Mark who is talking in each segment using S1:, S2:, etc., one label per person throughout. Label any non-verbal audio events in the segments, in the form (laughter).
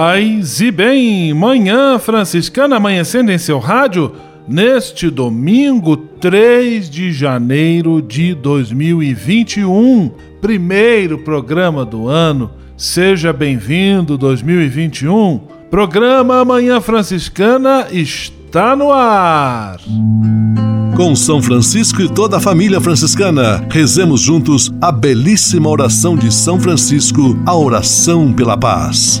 S1: Paz e bem, manhã franciscana amanhecendo em seu rádio neste domingo 3 de janeiro de 2021, primeiro programa do ano. Seja bem-vindo 2021. Programa Manhã Franciscana está no ar.
S2: Com São Francisco e toda a família franciscana, rezemos juntos a belíssima oração de São Francisco, a oração pela paz.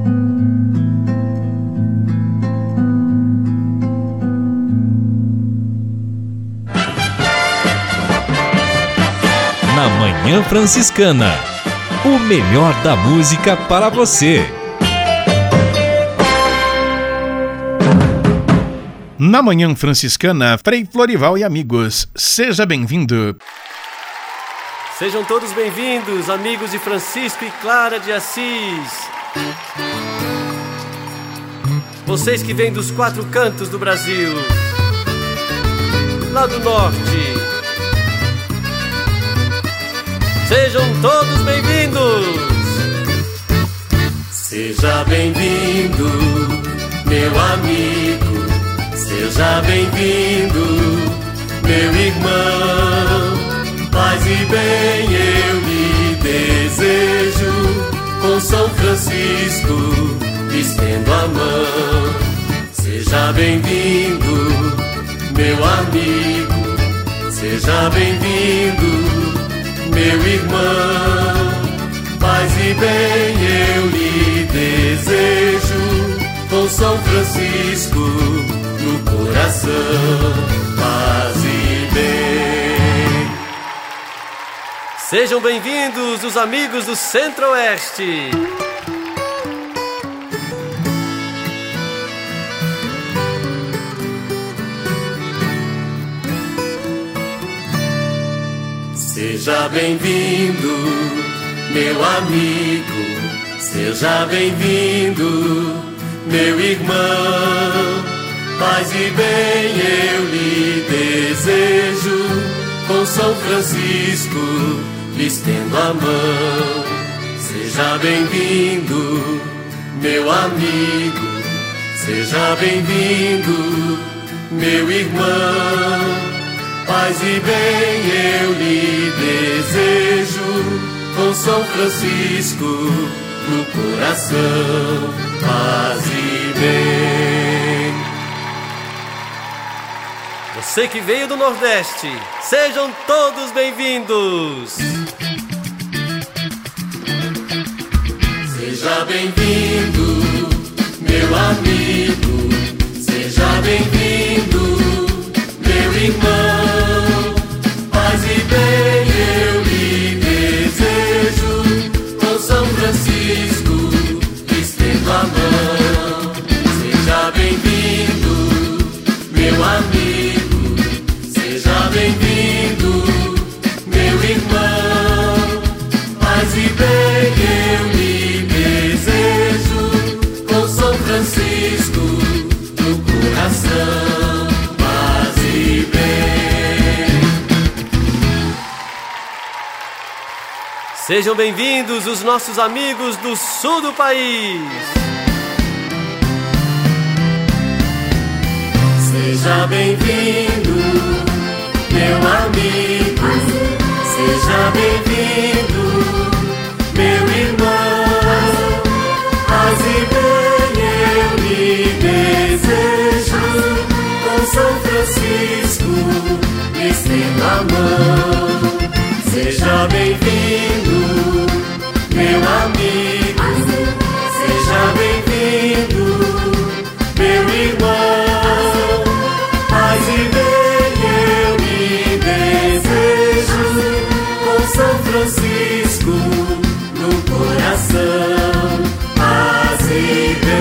S3: Na Manhã Franciscana. O melhor da música para você.
S4: Na Manhã Franciscana, Frei Florival e amigos, seja bem-vindo.
S5: Sejam todos bem-vindos, amigos de Francisco e Clara de Assis. Vocês que vêm dos quatro cantos do Brasil, lá do norte, Sejam todos bem-vindos!
S6: Seja bem-vindo, meu amigo. Seja bem-vindo, meu irmão. Paz e bem eu lhe desejo. Com São Francisco, estendo a mão. Seja bem-vindo, meu amigo. Seja bem-vindo meu irmão. Paz e bem eu lhe desejo, com São Francisco no coração. Paz e bem.
S5: Sejam bem-vindos os amigos do Centro-Oeste.
S6: Seja bem-vindo, meu amigo. Seja bem-vindo, meu irmão. Paz e bem eu lhe desejo. Com São Francisco lhe estendo a mão. Seja bem-vindo, meu amigo. Seja bem-vindo, meu irmão. Paz e bem eu lhe desejo, com São Francisco no coração. Paz e bem.
S5: Você que veio do Nordeste, sejam todos bem-vindos.
S6: Seja bem-vindo, meu amigo. Seja bem-vindo, meu irmão. Estendo
S5: Sejam bem-vindos os nossos amigos do sul do país.
S6: Seja bem-vindo, meu amigo. Seja bem-vindo, meu irmão. Paz e bem eu lhe desejo. Com São Francisco, estendo a mão. Seja bem-vindo, meu amigo. Seja bem-vindo, meu irmão. Paz e bem eu lhe desejo. Com São Francisco no coração. Paz e bem.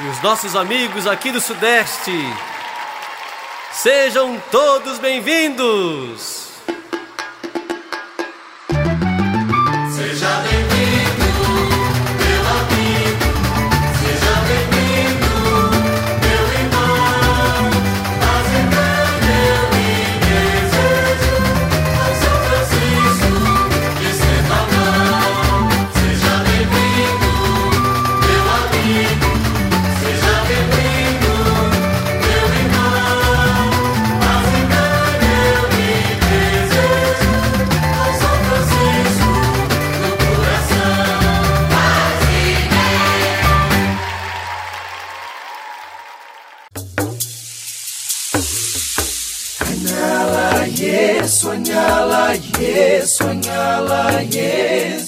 S5: E os nossos amigos aqui do Sudeste. Sejam todos bem-vindos!
S7: Hallelujah.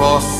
S7: Instrumento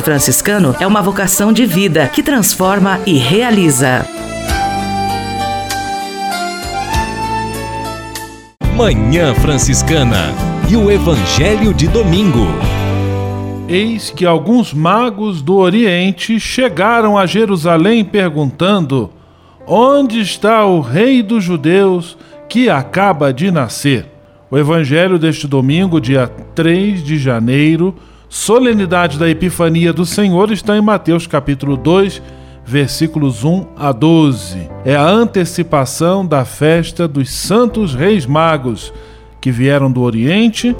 S8: franciscano é uma vocação de vida que transforma e realiza.
S3: Manhã Franciscana e o Evangelho de Domingo.
S1: Eis que alguns magos do Oriente chegaram a Jerusalém perguntando: Onde está o Rei dos Judeus que acaba de nascer? O Evangelho deste domingo, dia 3 de janeiro, solenidade da Epifania do Senhor, está em Mateus capítulo 2, versículos 1 a 12. É a antecipação da festa dos Santos Reis Magos, que vieram do Oriente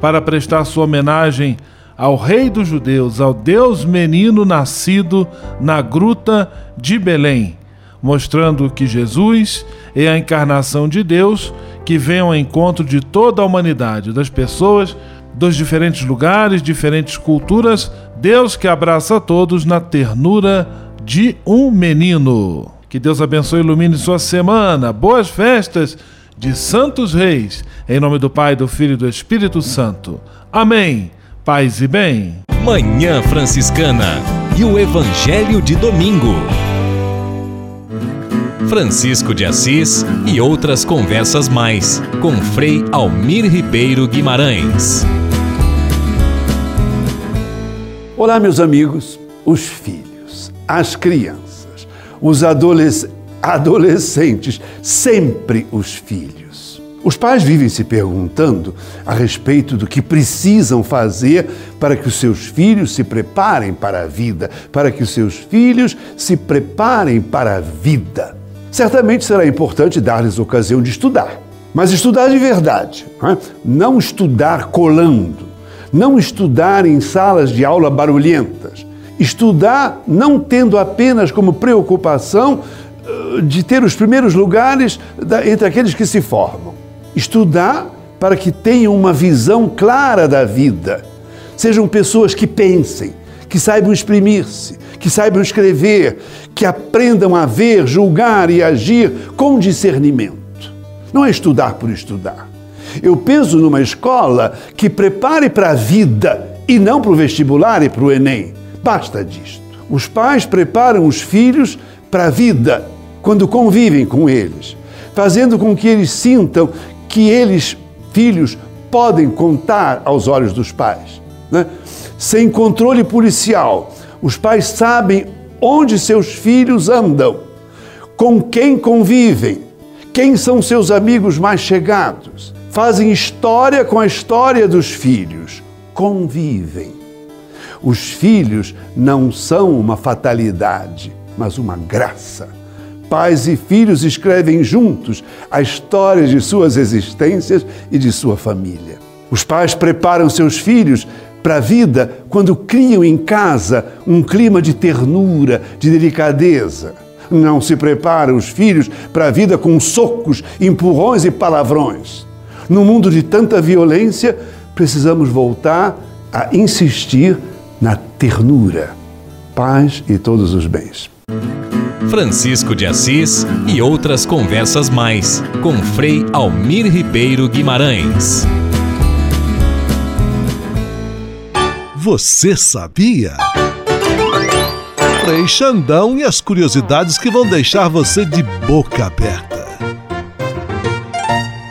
S1: para prestar sua homenagem ao Rei dos Judeus, ao Deus menino nascido na gruta de Belém, mostrando que Jesus é a encarnação de Deus que vem ao encontro de toda a humanidade, das pessoas dos diferentes lugares, diferentes culturas, Deus que abraça a todos na ternura de um menino. Que Deus abençoe e ilumine sua semana. Boas festas de Santos Reis. Em nome do Pai, do Filho e do Espírito Santo. Amém. Paz e bem.
S3: Manhã Franciscana e o Evangelho de Domingo. Francisco de Assis e outras conversas mais com Frei Almir Ribeiro Guimarães.
S9: Olá, meus amigos, os filhos, as crianças, os adolesc adolescentes, sempre os filhos. Os pais vivem se perguntando a respeito do que precisam fazer para que os seus filhos se preparem para a vida, para que os seus filhos se preparem para a vida. Certamente será importante dar-lhes ocasião de estudar, mas estudar de verdade, não estudar colando, não estudar em salas de aula barulhentas, estudar não tendo apenas como preocupação uh, de ter os primeiros lugares entre aqueles que se formam. Estudar para que tenham uma visão clara da vida. Sejam pessoas que pensem, que saibam exprimir-se, que saibam escrever, que aprendam a ver, julgar e agir com discernimento. Não é estudar por estudar. Eu penso numa escola que prepare para a vida e não para o vestibular e para o Enem. Basta disto. Os pais preparam os filhos para a vida quando convivem com eles, fazendo com que eles sintam que eles, filhos, podem contar aos olhos dos pais. Né? Sem controle policial, os pais sabem onde seus filhos andam, com quem convivem, quem são seus amigos mais chegados. Fazem história com a história dos filhos, convivem. Os filhos não são uma fatalidade, mas uma graça. Pais e filhos escrevem juntos a história de suas existências e de sua família. Os pais preparam seus filhos para a vida quando criam em casa um clima de ternura, de delicadeza. Não se preparam os filhos para a vida com socos, empurrões e palavrões. No mundo de tanta violência, precisamos voltar a insistir na ternura, paz e todos os bens.
S3: Francisco de Assis e outras conversas mais com Frei Almir Ribeiro Guimarães.
S2: Você sabia? Frei Xandão e as curiosidades que vão deixar você de boca aberta.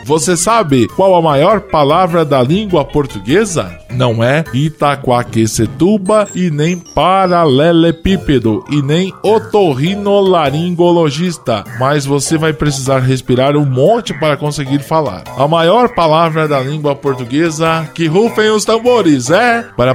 S10: Você sabe qual a maior palavra da língua portuguesa? Não é Itaquaquecetuba e nem paralelepípedo e nem otorrinolaringologista, mas você vai precisar respirar um monte para conseguir falar. A maior palavra da língua portuguesa que rufem os tambores é para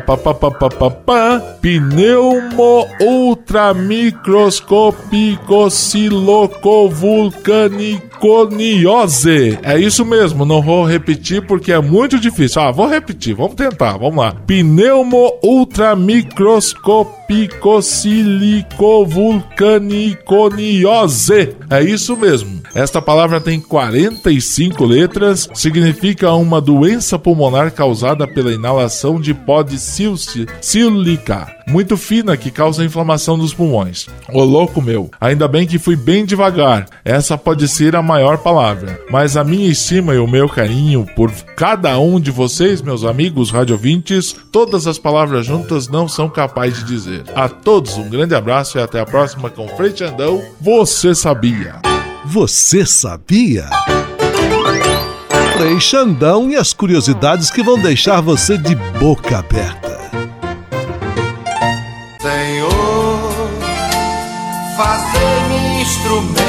S10: pneumo ultramicroscópico silocovulcaniconiose. É isso mesmo, não vou repetir porque é muito difícil. Ah, vou repetir, vamos tentar, vamos lá. Pneumo ultramicroscópico silicovulcaniconiose. É isso mesmo. Esta palavra tem 45 letras, significa uma doença pulmonar causada pela inalação de pó de sílica, muito fina que causa inflamação dos pulmões. Ô louco meu, ainda bem que fui bem devagar. Essa pode ser a maior palavra, mas a minha estima e o meu carinho por cada um de vocês, meus amigos radiovintes, todas as palavras juntas não são capazes de dizer. A todos um grande abraço e até a próxima com Frente Andão. Você sabia?
S2: Você sabia? Frei Xandão e as curiosidades que vão deixar você de boca aberta.
S7: Fazei-me instrumento de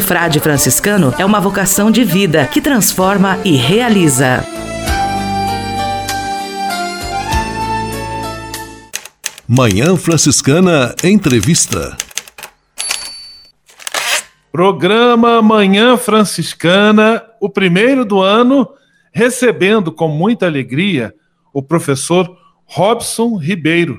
S8: frade franciscano é uma vocação de vida que transforma e realiza.
S2: Manhã Franciscana Entrevista.
S1: Programa Manhã Franciscana, o primeiro do ano, recebendo com muita alegria o professor Robson Ribeiro.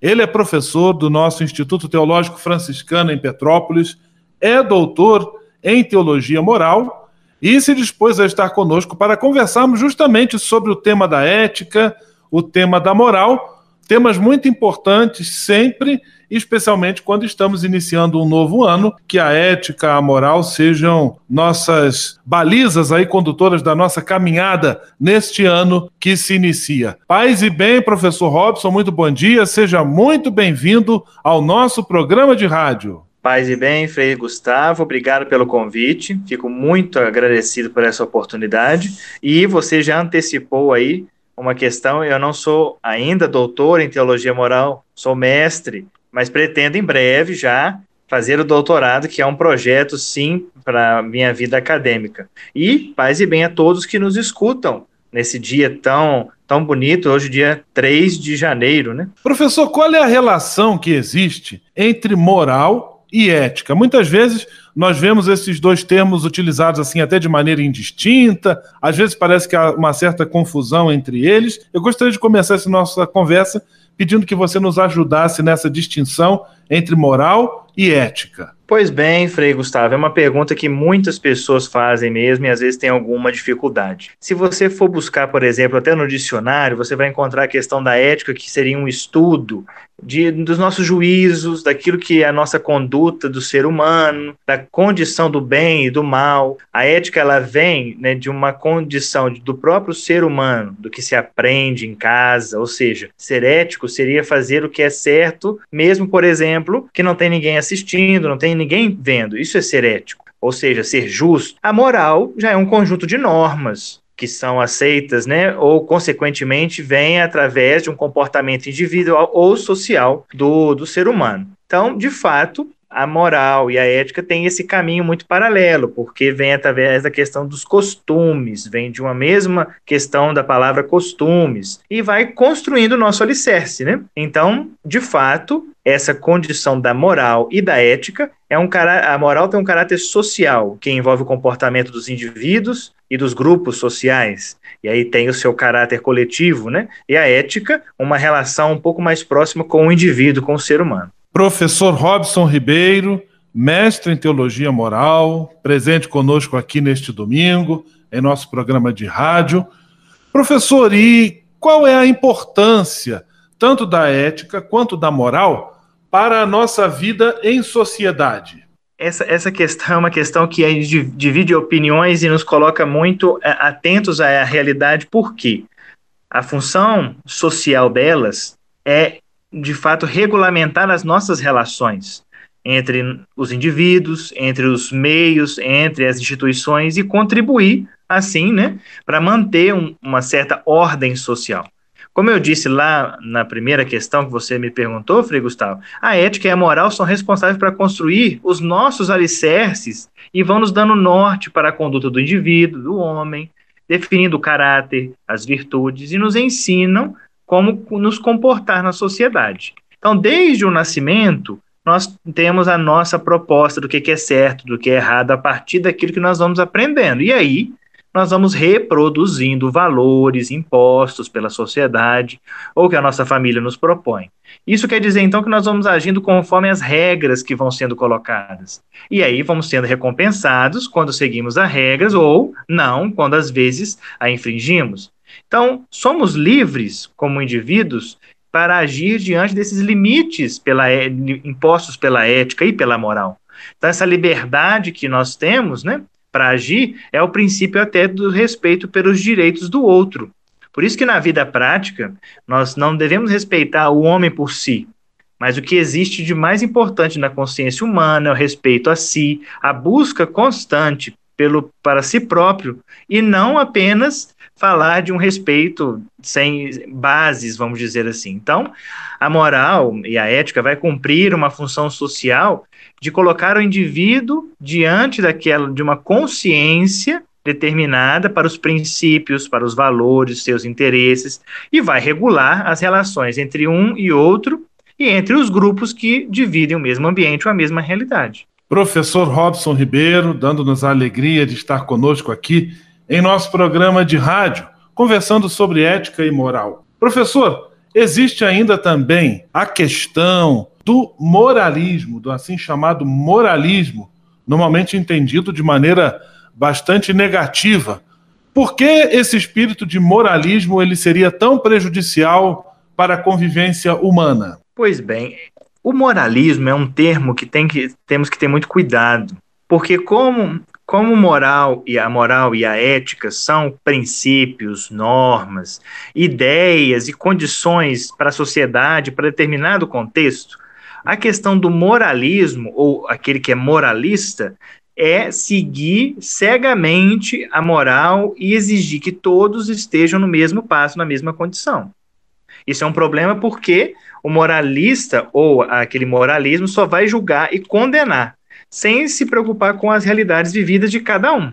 S1: Ele é professor do nosso Instituto Teológico Franciscano em Petrópolis, é doutor em teologia moral e se dispôs a estar conosco para conversarmos justamente sobre o tema da ética, o tema da moral, temas muito importantes sempre, especialmente quando estamos iniciando um novo ano, que a ética, a moral sejam nossas balizas aí condutoras da nossa caminhada neste ano que se inicia. Paz e bem, professor Robson, muito bom dia, seja muito bem-vindo ao nosso programa de rádio.
S11: Paz e bem, Frei Gustavo, obrigado pelo convite. Fico muito agradecido por essa oportunidade. E você já antecipou aí uma questão. Eu não sou ainda doutor em teologia moral, sou mestre, mas pretendo em breve já fazer o doutorado, que é um projeto, sim, para minha vida acadêmica. E paz e bem a todos que nos escutam nesse dia tão, tão bonito, hoje, dia 3 de janeiro, né?
S1: Professor, qual é a relação que existe entre moral e ética. Muitas vezes nós vemos esses dois termos utilizados assim até de maneira indistinta, às vezes parece que há uma certa confusão entre eles. Eu gostaria de começar essa nossa conversa pedindo que você nos ajudasse nessa distinção entre moral e ética.
S11: Pois bem, Frei Gustavo, é uma pergunta que muitas pessoas fazem mesmo e às vezes tem alguma dificuldade. Se você for buscar, por exemplo, até no dicionário, você vai encontrar a questão da ética, que seria um estudo de, dos nossos juízos, daquilo que é a nossa conduta do ser humano, da condição do bem e do mal. A ética ela vem né, de uma condição do próprio ser humano, do que se aprende em casa, ou seja, ser ético seria fazer o que é certo, mesmo, por exemplo, que não tem ninguém assistindo, não tem ninguém vendo. Isso é ser ético, ou seja, ser justo. A moral já é um conjunto de normas que são aceitas, né, ou consequentemente vem através de um comportamento individual ou social do, do ser humano. Então, de fato, a moral e a ética têm esse caminho muito paralelo, porque vem através da questão dos costumes, vem de uma mesma questão da palavra costumes, e vai construindo o nosso alicerce, né? Então, de fato, essa condição da moral e da ética é um cara, a moral tem um caráter social, que envolve o comportamento dos indivíduos e dos grupos sociais. E aí tem o seu caráter coletivo, né? E a ética, uma relação um pouco mais próxima com o indivíduo, com o ser humano.
S1: Professor Robson Ribeiro, mestre em teologia moral, presente conosco aqui neste domingo, em nosso programa de rádio. Professor, e qual é a importância tanto da ética quanto da moral para a nossa vida em sociedade?
S11: Essa, essa questão é uma questão que divide opiniões e nos coloca muito é, atentos à realidade, porque a função social delas é de fato, regulamentar as nossas relações entre os indivíduos, entre os meios, entre as instituições e contribuir, assim, né, para manter um, uma certa ordem social. Como eu disse lá na primeira questão que você me perguntou, Frei Gustavo, a ética e a moral são responsáveis para construir os nossos alicerces e vão nos dando norte para a conduta do indivíduo, do homem, definindo o caráter, as virtudes e nos ensinam como nos comportar na sociedade. Então, desde o nascimento, nós temos a nossa proposta do que é certo, do que é errado, a partir daquilo que nós vamos aprendendo. E aí, nós vamos reproduzindo valores impostos pela sociedade ou que a nossa família nos propõe. Isso quer dizer, então, que nós vamos agindo conforme as regras que vão sendo colocadas. E aí vamos sendo recompensados quando seguimos as regras ou não, quando às vezes a infringimos. Então, somos livres como indivíduos para agir diante desses limites pela, é, impostos pela ética e pela moral. Então, essa liberdade que nós temos né, para agir é o princípio até do respeito pelos direitos do outro. Por isso que na vida prática, nós não devemos respeitar o homem por si, mas o que existe de mais importante na consciência humana é o respeito a si, a busca constante pelo para si próprio e não apenas falar de um respeito sem bases, vamos dizer assim. Então, a moral e a ética vai cumprir uma função social de colocar o indivíduo diante daquela de uma consciência determinada para os princípios, para os valores, seus interesses e vai regular as relações entre um e outro e entre os grupos que dividem o mesmo ambiente ou a mesma realidade.
S1: Professor Robson Ribeiro, dando-nos a alegria de estar conosco aqui em nosso programa de rádio, conversando sobre ética e moral. Professor, existe ainda também a questão do moralismo, do assim chamado moralismo, normalmente entendido de maneira bastante negativa. Por que esse espírito de moralismo ele seria tão prejudicial para a convivência humana?
S11: Pois bem, o moralismo é um termo que, tem que temos que ter muito cuidado, porque como como moral e a moral e a ética são princípios, normas, ideias e condições para a sociedade, para determinado contexto, a questão do moralismo, ou aquele que é moralista, é seguir cegamente a moral e exigir que todos estejam no mesmo passo, na mesma condição. Isso é um problema porque o moralista ou aquele moralismo só vai julgar e condenar sem se preocupar com as realidades vividas de cada um.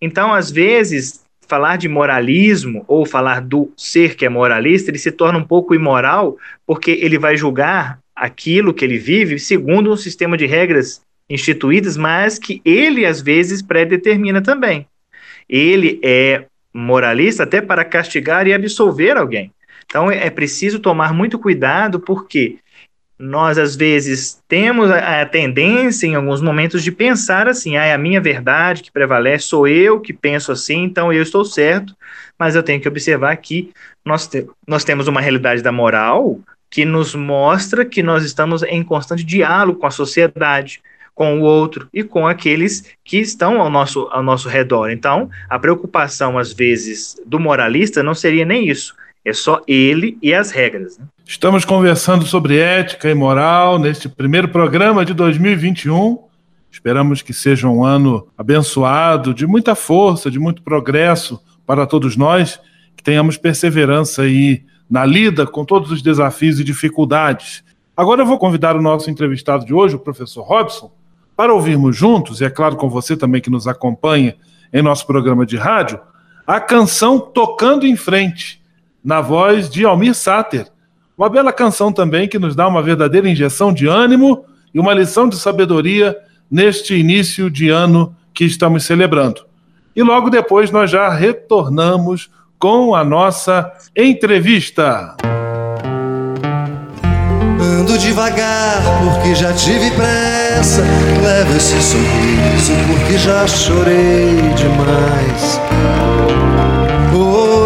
S11: Então, às vezes, falar de moralismo ou falar do ser que é moralista, ele se torna um pouco imoral, porque ele vai julgar aquilo que ele vive segundo um sistema de regras instituídas, mas que ele às vezes predetermina também. Ele é moralista até para castigar e absolver alguém. Então é preciso tomar muito cuidado, porque nós às vezes temos a, a, tendência em alguns momentos de pensar assim, ah, é a minha verdade que prevalece, sou eu que penso assim, então eu estou certo, mas eu tenho que observar que nós, te, nós temos uma realidade da moral que nos mostra que nós estamos em constante diálogo com a sociedade, com o outro e com aqueles que estão ao nosso, ao nosso redor. Então, a preocupação, às vezes, do moralista não seria nem isso, é só ele e as regras. Né?
S1: Estamos conversando sobre ética e moral neste primeiro programa de 2021. Esperamos que seja um ano abençoado, de muita força, de muito progresso para todos nós, que tenhamos perseverança aí na lida com todos os desafios e dificuldades. Agora eu vou convidar o nosso entrevistado de hoje, o professor Robson, para ouvirmos juntos, e é claro com você também que nos acompanha em nosso programa de rádio, a canção Tocando em Frente na voz de Almir Sater. Uma bela canção também que nos dá uma verdadeira injeção de ânimo e uma lição de sabedoria neste início de ano que estamos celebrando. E logo depois nós já retornamos com a nossa entrevista.
S12: Ando devagar porque já tive pressa. Levo esse sorriso porque já chorei demais.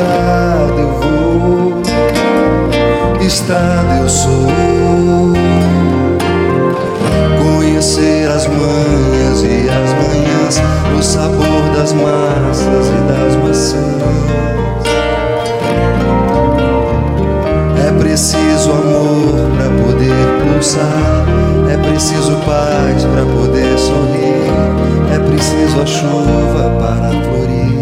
S12: Estrada. Eu vou, estrada eu sou. Conhecer as manhas e as manhãs, o sabor das massas e das maçãs. É preciso amor para poder pulsar, é preciso paz para poder sorrir, é preciso a chuva para florir.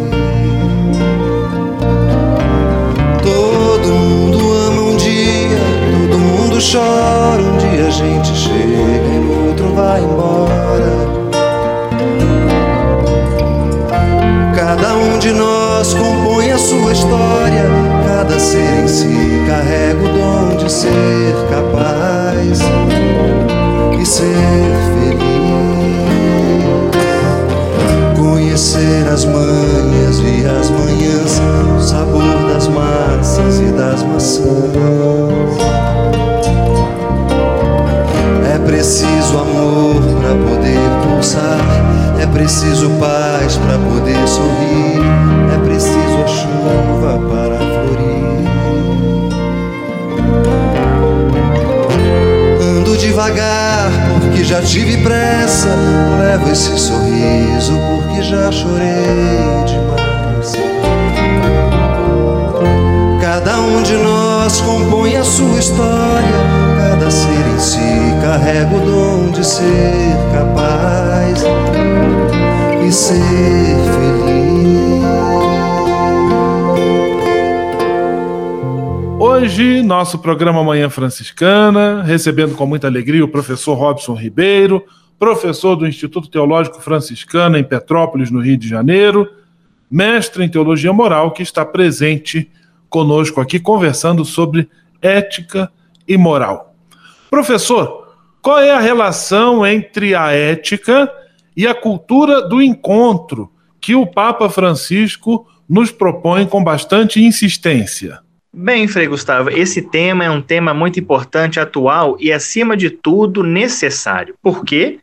S12: Ser capaz e ser feliz.
S1: Hoje, nosso programa Manhã Franciscana, recebendo com muita alegria o professor Robson Ribeiro, professor do Instituto Teológico Franciscano em Petrópolis, no Rio de Janeiro, mestre em teologia moral, que está presente conosco aqui conversando sobre ética e moral. Professor, qual é a relação entre a ética e a cultura do encontro que o Papa Francisco nos propõe com bastante insistência?
S11: Bem, Frei Gustavo, esse tema é um tema muito importante, atual e, acima de tudo, necessário. Por quê?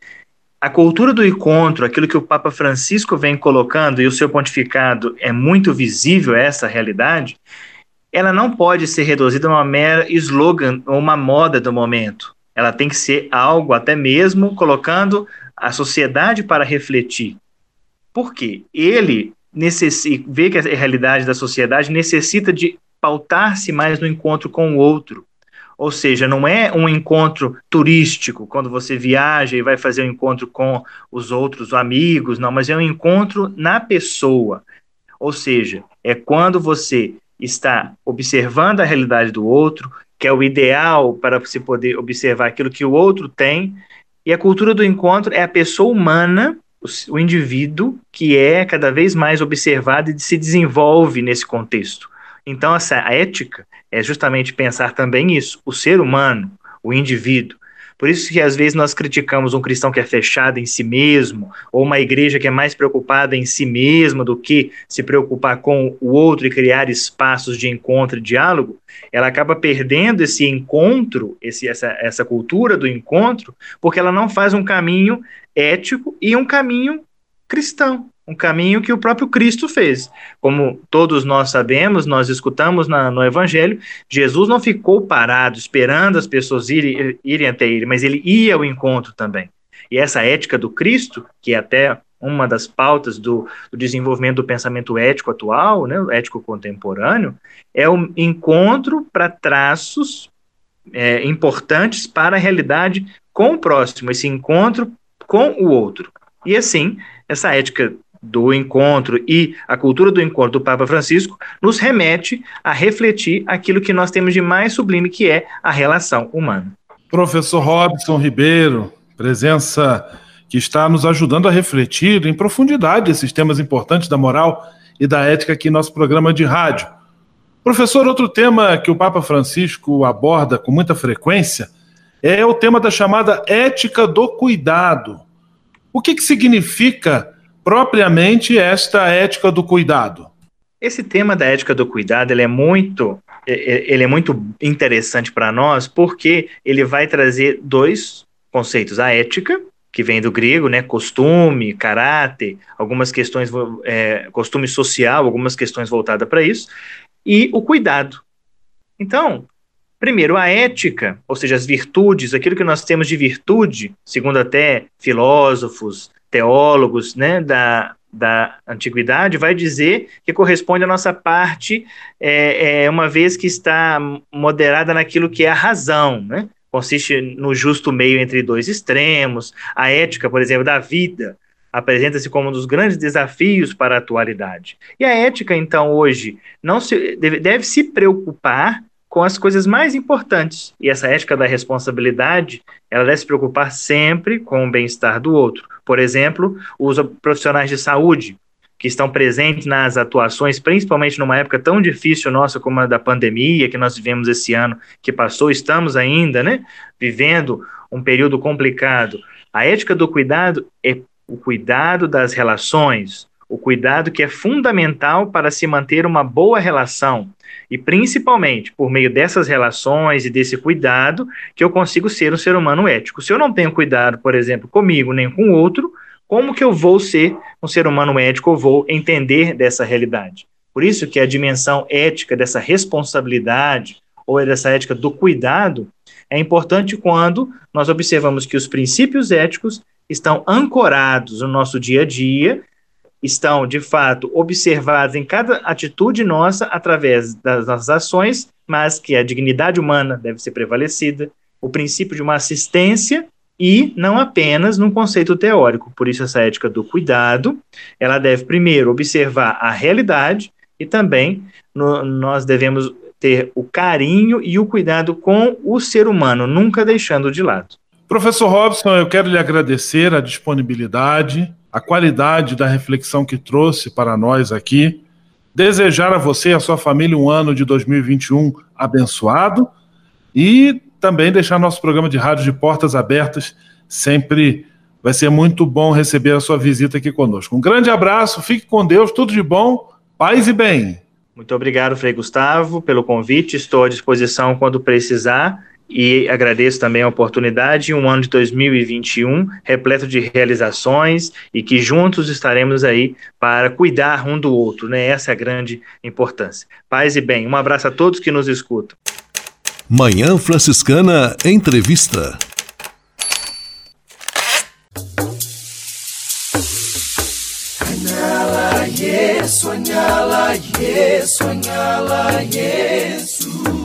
S11: A cultura do encontro, aquilo que o Papa Francisco vem colocando, e o seu pontificado é muito visível essa realidade, ela não pode ser reduzida a uma mera slogan ou uma moda do momento. Ela tem que ser algo até mesmo colocando a sociedade para refletir. Por quê? Ele vê que a realidade da sociedade necessita de pautar-se mais no encontro com o outro. Ou seja, não é um encontro turístico, quando você viaja e vai fazer um encontro com os outros amigos, não, mas é um encontro na pessoa. Ou seja, é quando você está observando a realidade do outro, que é o ideal para se poder observar aquilo que o outro tem, e a cultura do encontro é a pessoa humana, o, indivíduo, que é cada vez mais observado e se desenvolve nesse contexto. Então, essa ética é justamente pensar também isso, o ser humano, o indivíduo. Por isso que às vezes nós criticamos um cristão que é fechado em si mesmo, ou uma igreja que é mais preocupada em si mesma do que se preocupar com o outro e criar espaços de encontro e diálogo, ela acaba perdendo esse encontro, esse, essa, essa cultura do encontro, porque ela não faz um caminho ético e um caminho cristão um caminho que o próprio Cristo fez. Como todos nós sabemos, nós escutamos na, no Evangelho, Jesus não ficou parado esperando as pessoas irem, irem até ele, mas ele ia ao encontro também. E essa ética do Cristo, que é até uma das pautas do, do desenvolvimento do pensamento ético atual, né, ético contemporâneo, é o encontro para traços é, importantes para a realidade com o próximo, esse encontro com o outro. E assim, essa ética do encontro e a cultura do encontro do Papa Francisco nos remete a refletir aquilo que nós temos de mais sublime, que é a relação humana.
S1: Professor Robson Ribeiro, presença que está nos ajudando a refletir em profundidade esses temas importantes da moral e da ética aqui em nosso programa de rádio. Professor, outro tema que o Papa Francisco aborda com muita frequência é o tema da chamada ética do cuidado. O que, que significa propriamente esta ética do cuidado?
S11: Esse tema da ética do cuidado ele é muito ele é muito interessante para nós porque ele vai trazer dois conceitos: a ética, que vem do grego, né, costume, caráter, algumas questões, é, costume social, algumas questões voltadas para isso, e o cuidado. Então, primeiro, a ética, ou seja, as virtudes, aquilo que nós temos de virtude, segundo até filósofos, teólogos né, da, da antiguidade, vai dizer que corresponde à nossa parte, é, é, uma vez que está moderada naquilo que é a razão, né? consiste no justo meio entre dois extremos. A ética, por exemplo, da vida apresenta-se como um dos grandes desafios para a atualidade. E a ética, então, hoje, não se, deve, deve se preocupar com as coisas mais importantes. E essa ética da responsabilidade, ela deve se preocupar sempre com o bem-estar do outro. Por exemplo, os profissionais de saúde, que estão presentes nas atuações, principalmente numa época tão difícil nossa como a da pandemia que nós vivemos esse ano que passou, estamos ainda, né, vivendo um período complicado. A ética do cuidado é o cuidado das relações, o cuidado que é fundamental para se manter uma boa relação e principalmente por meio dessas relações e desse cuidado que eu consigo ser um ser humano ético. Se eu não tenho cuidado, por exemplo, comigo nem com o outro, como que eu vou ser um ser humano ético ou vou entender dessa realidade? Por isso que a dimensão ética dessa responsabilidade ou dessa ética do cuidado é importante quando nós observamos que os princípios éticos estão ancorados no nosso dia a dia estão, de fato, observadas em cada atitude nossa através das nossas ações, mas que a dignidade humana deve ser prevalecida, o princípio de uma assistência e não apenas num conceito teórico. Por isso essa ética do cuidado, ela deve primeiro observar a realidade e também no, nós devemos ter o carinho e o cuidado com o ser humano, nunca deixando de lado.
S1: Professor Robson, eu quero lhe agradecer a disponibilidade, a qualidade da reflexão que trouxe para nós aqui. Desejar a você e a sua família um ano de 2021 abençoado e também deixar nosso programa de rádio de portas abertas. Sempre vai ser muito bom receber a sua visita aqui conosco. Um grande abraço, fique com Deus, tudo de bom, paz e bem.
S11: Muito obrigado, Frei Gustavo, pelo convite. Estou à disposição quando precisar e agradeço também a oportunidade. Um ano de 2021 repleto de realizações e que juntos estaremos aí para cuidar um do outro, né? Essa é a grande importância. Paz e bem. Um abraço a todos que nos escutam.
S2: Manhã Franciscana Entrevista.
S6: Anyala Yesu.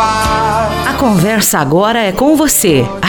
S8: A conversa agora é com você,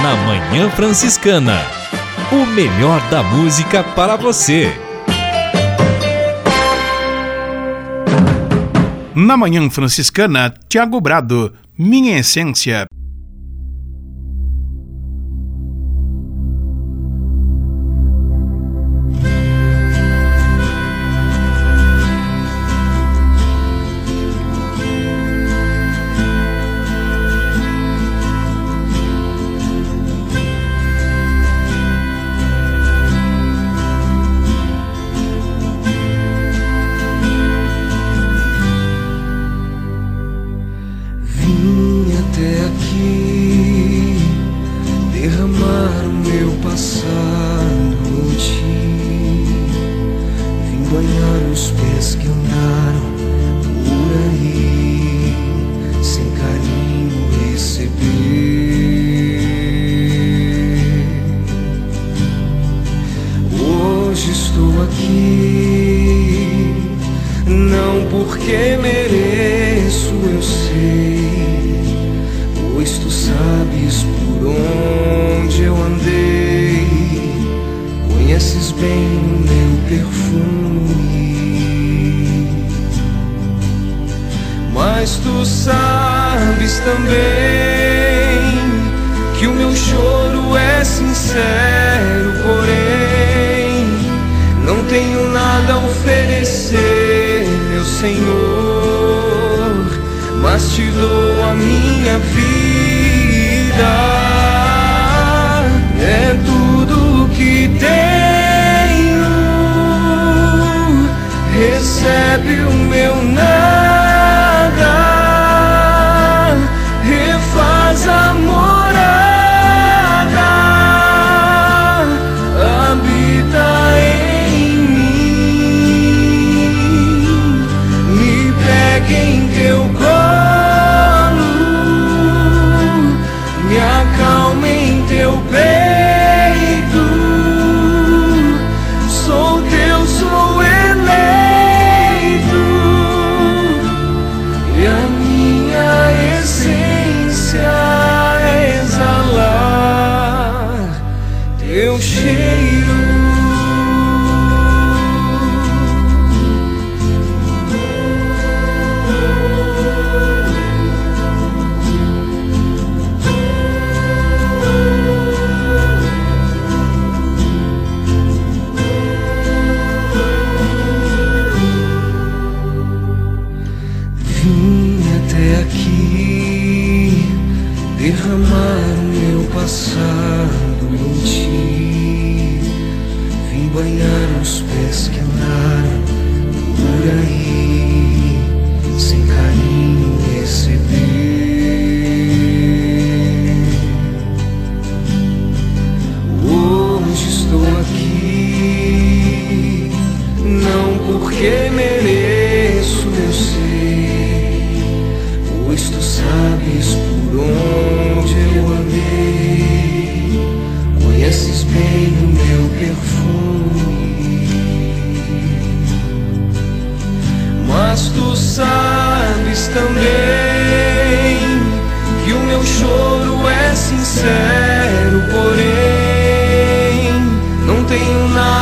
S3: Na Manhã Franciscana. O melhor da música para você.
S4: Na Manhã Franciscana, Tiago Brado, Minha Essência.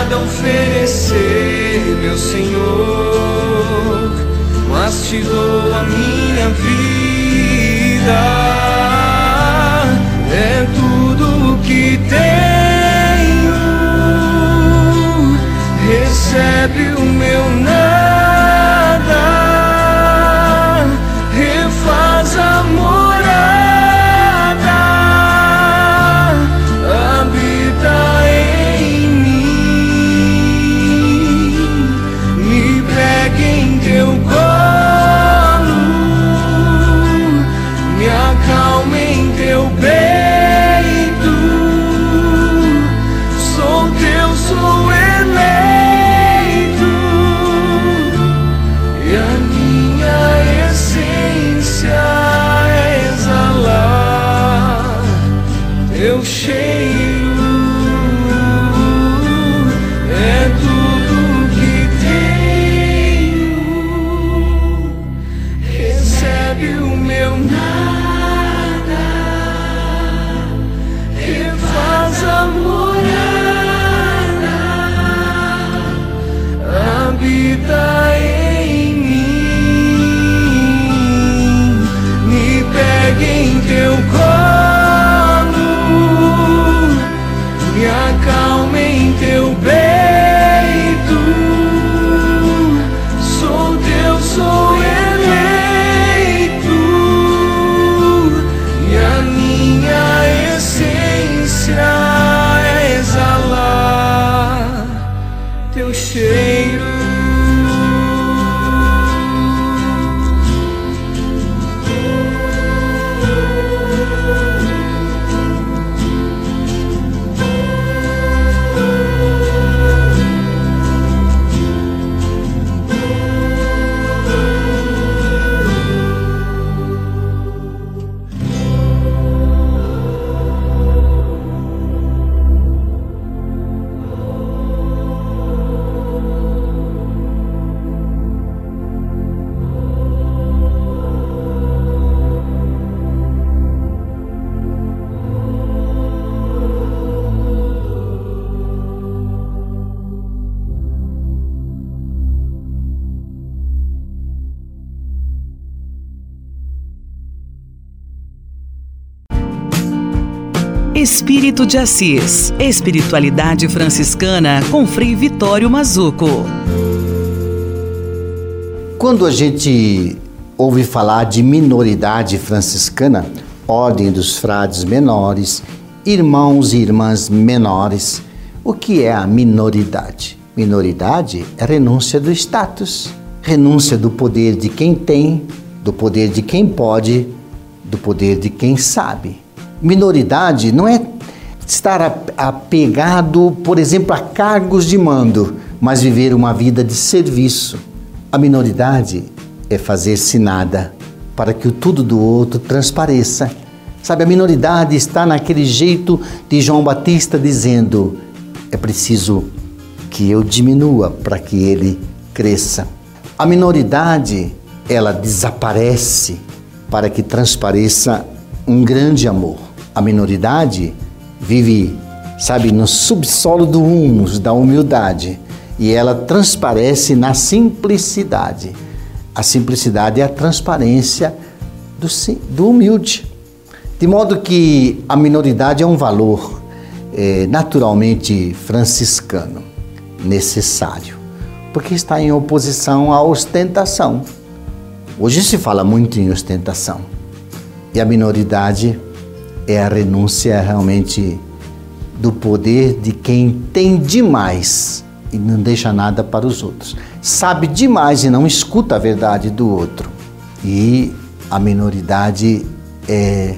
S6: nada oferecer, meu Senhor, mas te dou a minha
S4: vida. É tudo o que tenho. Recebe o meu não.
S13: Espírito de Assis. Espiritualidade franciscana com Frei Vitório Mazuco.
S14: Quando a gente ouve falar de minoridade franciscana, ordem dos frades menores, irmãos e irmãs menores, o que é a minoridade? Minoridade é renúncia do status, renúncia do poder de quem tem, do poder de quem pode, do poder de quem sabe. Minoridade não é estar apegado, por exemplo, a cargos de mando, mas viver uma vida de serviço. A minoridade é fazer-se nada para que o tudo do outro transpareça. Sabe, a minoridade está naquele jeito de João Batista dizendo: é preciso que eu diminua para que ele cresça. A minoridade, ela desaparece para que transpareça um grande amor. A minoridade vive, sabe, no subsolo do humus, da humildade, e ela transparece na simplicidade. A simplicidade é a transparência do, do humilde. De modo que a minoridade é um valor é, naturalmente franciscano, necessário, porque está em oposição à ostentação. Hoje se fala muito em ostentação e a minoridade é a renúncia realmente do poder de quem tem demais e não deixa nada para os outros. Sabe demais e não escuta a verdade do outro. E a minoridade é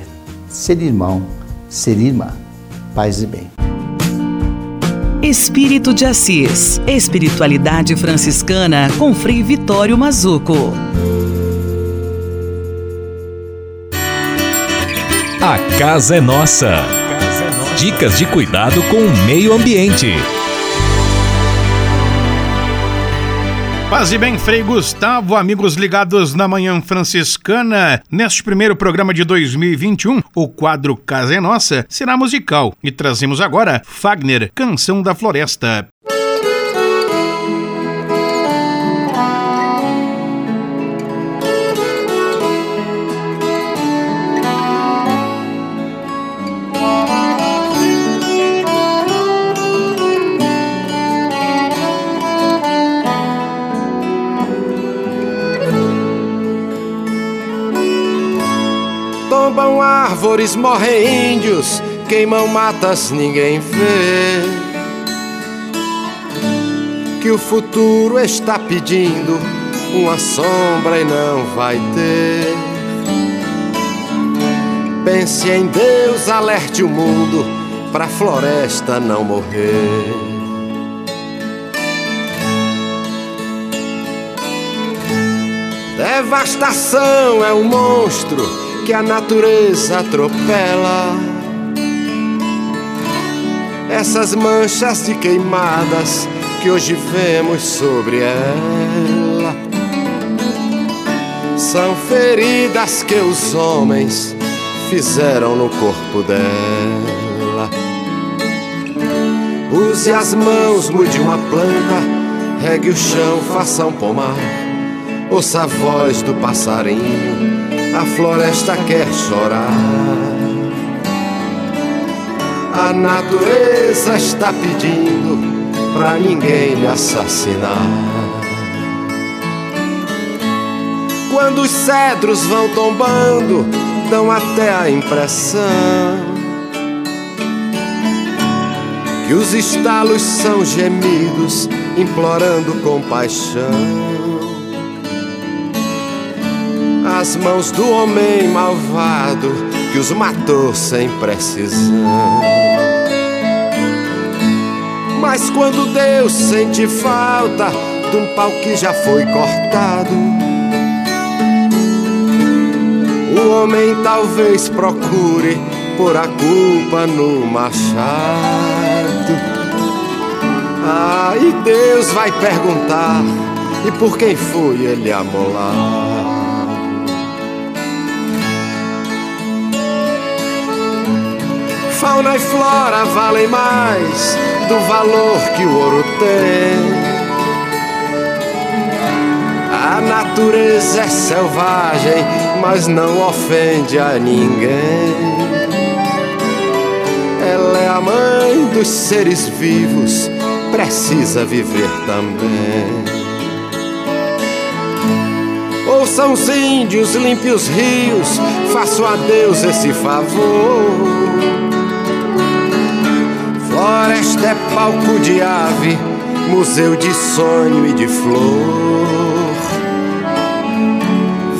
S14: ser irmão, ser irmã, paz e bem.
S8: Espírito de Assis, Espiritualidade Franciscana com Frei Vitório Mazuco.
S3: A casa é nossa. Dicas de cuidado com o meio ambiente.
S4: Paz e bem, Frei Gustavo, amigos ligados na Manhã Franciscana. Neste primeiro programa de 2021, o quadro Casa é Nossa será musical e trazemos agora Fagner, Canção da Floresta.
S15: Tombam árvores, morrem índios, queimam matas, ninguém vê. Que o futuro está pedindo uma sombra e não vai ter. Pense em Deus, alerte o mundo pra floresta não morrer. Devastação é um monstro que a natureza atropela. Essas manchas de queimadas que hoje vemos sobre ela são feridas que os homens fizeram no corpo dela. Use as mãos, mude uma planta, regue o chão, faça um pomar. Ouça a voz do passarinho a floresta quer chorar. A natureza está pedindo pra ninguém lhe assassinar. Quando os cedros vão tombando, dão até a impressão que os estalos são gemidos, implorando compaixão nas mãos do homem malvado que os matou sem precisão. Mas quando Deus sente falta de um pau que já foi cortado, o homem talvez procure por a culpa no machado. Ah, e Deus vai perguntar: e por quem foi ele amolar? Fauna e flora valem mais do valor que o ouro tem. A natureza é selvagem, mas não ofende a ninguém. Ela é a mãe dos seres vivos, precisa viver também. Ouçam os índios, limpe os rios, faço a Deus esse favor. Floresta é palco de ave, museu de sonho e de flor.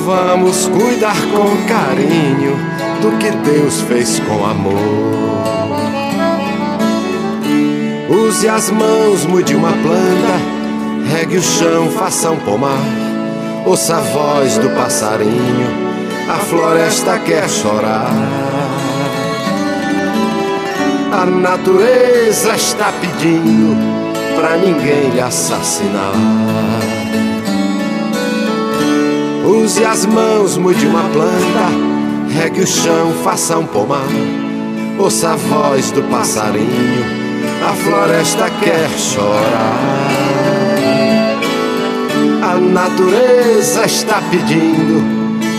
S15: Vamos cuidar com carinho do que Deus fez com amor. Use as mãos, mude uma planta, regue o chão, faça um pomar. Ouça a voz do passarinho, a floresta quer chorar. A natureza está pedindo pra ninguém lhe assassinar. Use as mãos, mude uma planta, regue o chão, faça um pomar. Ouça a voz do passarinho, a floresta quer chorar. A natureza está pedindo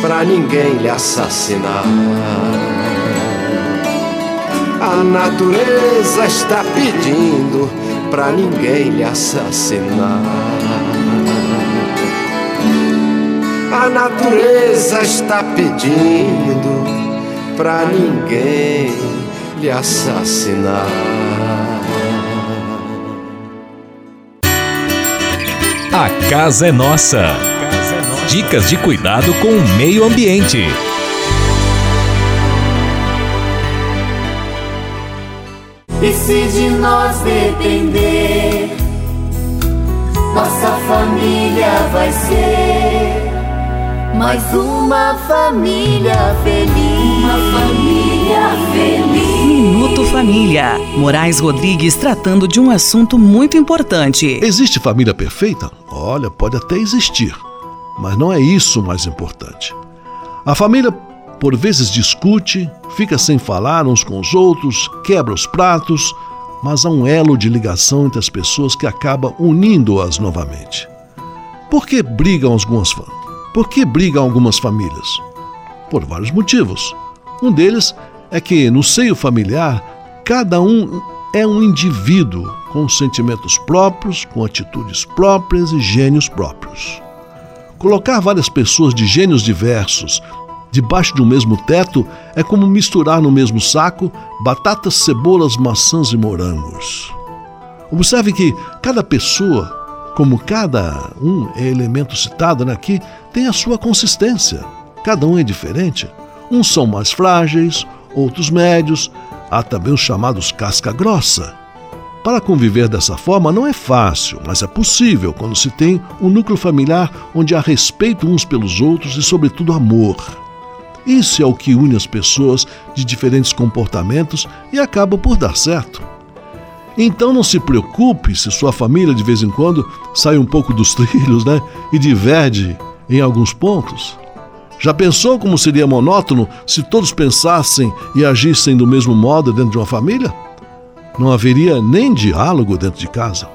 S15: pra ninguém lhe assassinar. A natureza está pedindo pra ninguém lhe assassinar. A natureza está pedindo pra ninguém lhe assassinar.
S3: A casa é nossa. Dicas de cuidado com o meio ambiente.
S16: E se de nós depender, nossa família vai ser mais uma família feliz. Uma família feliz.
S8: Minuto Família. Moraes Rodrigues tratando de um assunto muito importante.
S2: Existe família perfeita? Olha, pode até existir, mas não é isso o mais importante. A família por vezes discute, fica sem falar uns com os outros, quebra os pratos, mas há um elo de ligação entre as pessoas que acaba unindo-as novamente. Por que brigam algumas? Por que brigam algumas famílias? Por vários motivos. Um deles é que no seio familiar, cada um é um indivíduo com sentimentos próprios, com atitudes próprias e gênios próprios. Colocar várias pessoas de gênios diversos debaixo de um mesmo teto é como misturar no mesmo saco batatas, cebolas, maçãs e morangos. Observe que cada pessoa, como cada um é elemento citado aqui, tem a sua consistência. Cada um é diferente. Uns são mais frágeis, outros médios, há também os chamados casca grossa. Para conviver dessa forma não é fácil, mas é possível quando se tem um núcleo familiar onde há respeito uns pelos outros e, sobretudo, amor. Isso é o que une as pessoas de diferentes comportamentos e acaba por dar certo. Então não se preocupe se sua família de vez em quando sai um pouco dos (laughs) trilhos né, e diverge em alguns pontos. Já pensou como seria monótono se todos pensassem e agissem do mesmo modo dentro de uma família? Não haveria nem diálogo dentro de casa.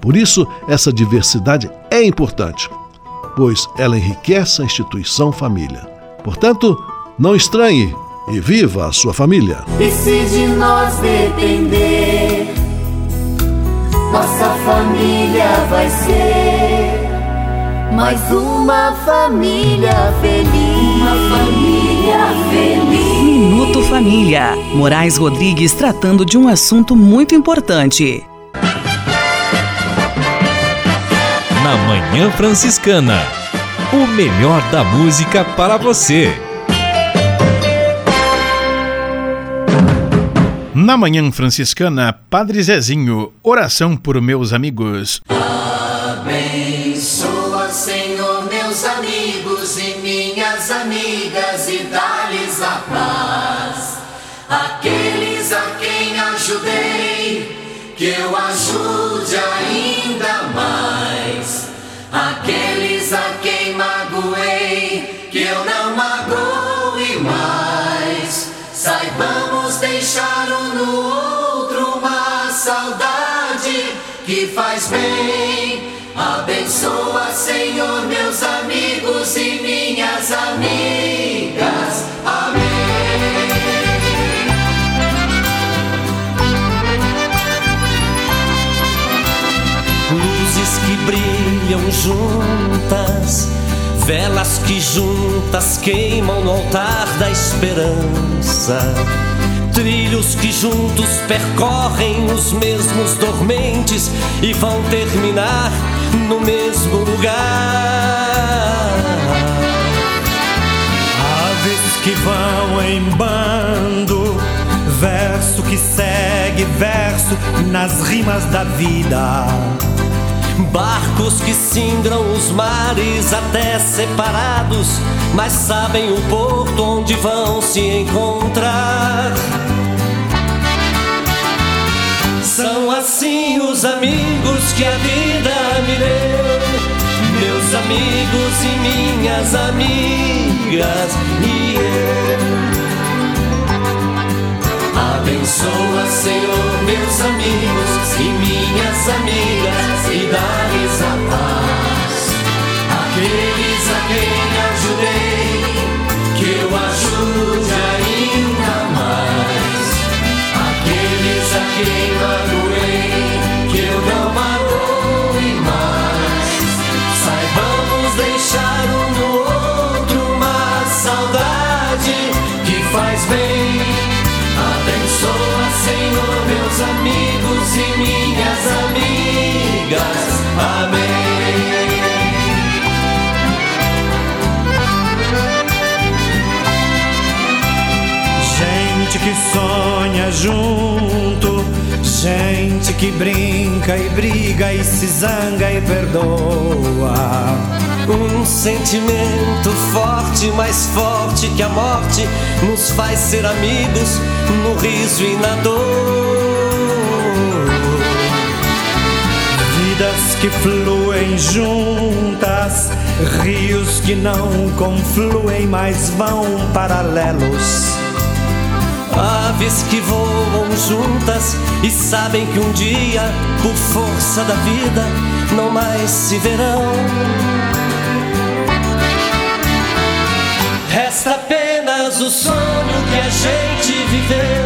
S2: Por isso, essa diversidade é importante, pois ela enriquece a instituição família. Portanto, não estranhe e viva a sua família.
S16: E se de nós depender, nossa família vai ser mais uma família feliz. Uma família feliz.
S8: Minuto Família. Moraes Rodrigues tratando de um assunto muito importante.
S3: Na Manhã Franciscana. O melhor da música para você.
S4: Na Manhã Franciscana, Padre Zezinho, oração por meus amigos.
S16: Abençoa, Senhor, meus amigos e minhas amigas e dá-lhes a paz. Aqueles a quem ajudei, que eu ajude ainda mais. Aqueles a quem magoei, que eu não magoe mais. Saibamos deixar um no outro uma saudade que faz bem. Abençoa, Senhor, meus amigos e minhas amigas.
S17: Brilham juntas,
S18: Velas que juntas queimam no altar da esperança. Trilhos que juntos percorrem os mesmos dormentes e vão terminar no mesmo lugar.
S19: Aves que vão em bando, verso que segue verso nas rimas da vida.
S18: Barcos que singram os mares até separados, mas sabem o porto onde vão se encontrar. São assim os amigos que a vida me deu, meus amigos e minhas amigas e eu.
S6: Abençoa, Senhor, meus amigos e minhas amigas e dá-lhes a paz. Aqueles a quem ajudei, que eu ajude ainda mais. Aqueles a quem magoei, que eu não magoe Senhor, meus amigos e minhas amigas. Amém.
S19: Gente que sonha junto, gente que brinca e briga e se zanga e perdoa.
S18: Um sentimento forte, mais forte que a morte, nos faz ser amigos no riso e na dor.
S19: Vidas que fluem juntas, rios que não confluem, mas vão paralelos.
S18: Aves que voam juntas e sabem que um dia, por força da vida, não mais se verão. Resta apenas o sonho que a gente viveu,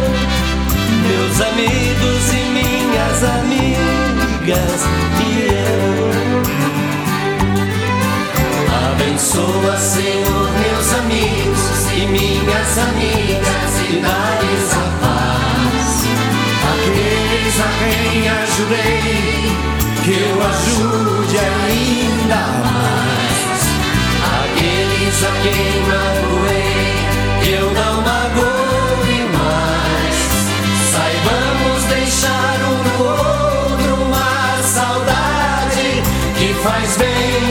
S18: meus amigos e minhas amigas e eu.
S6: Abençoa, Senhor, meus amigos e minhas amigas e dá-lhes a paz. Aqueles a quem ajudei, que eu ajude ainda mais. A quem magoei, eu não magoe mais. Saibamos deixar um no outro uma saudade que faz bem.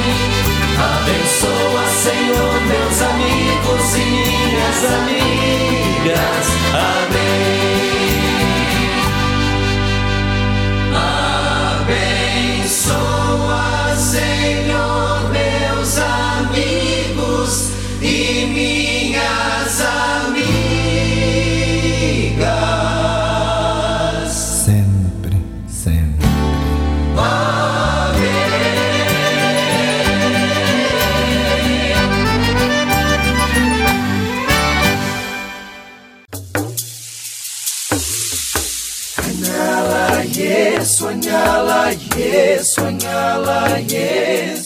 S6: Abençoa, Senhor, meus amigos e minhas amigas. Amém. i yes.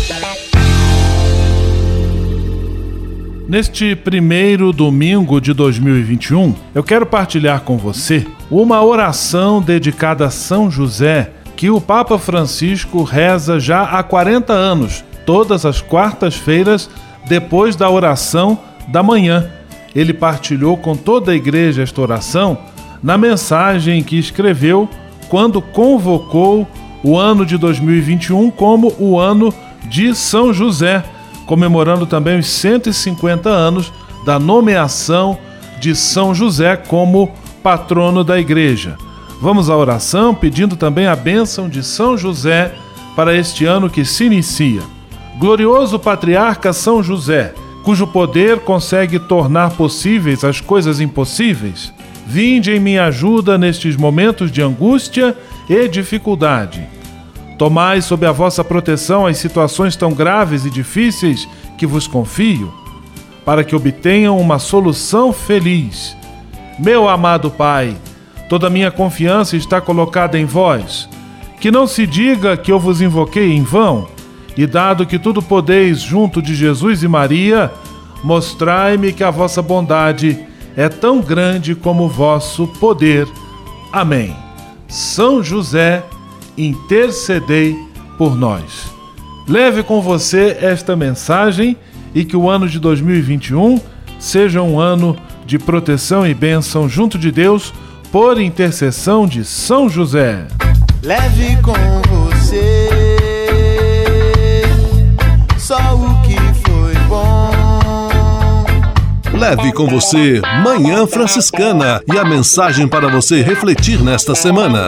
S1: Neste primeiro domingo de 2021, eu quero partilhar com você uma oração dedicada a São José que o Papa Francisco reza já há 40 anos, todas as quartas-feiras, depois da oração da manhã. Ele partilhou com toda a igreja esta oração na mensagem que escreveu quando convocou o ano de 2021 como o ano de São José comemorando também os 150 anos da nomeação de São José como patrono da igreja. Vamos à oração pedindo também a bênção de São José para este ano que se inicia. Glorioso patriarca São José, cujo poder consegue tornar possíveis as coisas impossíveis, vinde em minha ajuda nestes momentos de angústia e dificuldade Tomai sob a vossa proteção as situações tão graves e difíceis que vos confio, para que obtenham uma solução feliz. Meu amado Pai, toda minha confiança está colocada em vós. Que não se diga que eu vos invoquei em vão, e dado que tudo podeis junto de Jesus e Maria, mostrai-me que a vossa bondade é tão grande como o vosso poder. Amém. São José, intercedei por nós. Leve com você esta mensagem e que o ano de 2021 seja um ano de proteção e bênção junto de Deus por intercessão de São José.
S20: Leve com você só o que foi bom.
S2: Leve com você Manhã Franciscana e a mensagem para você refletir nesta semana.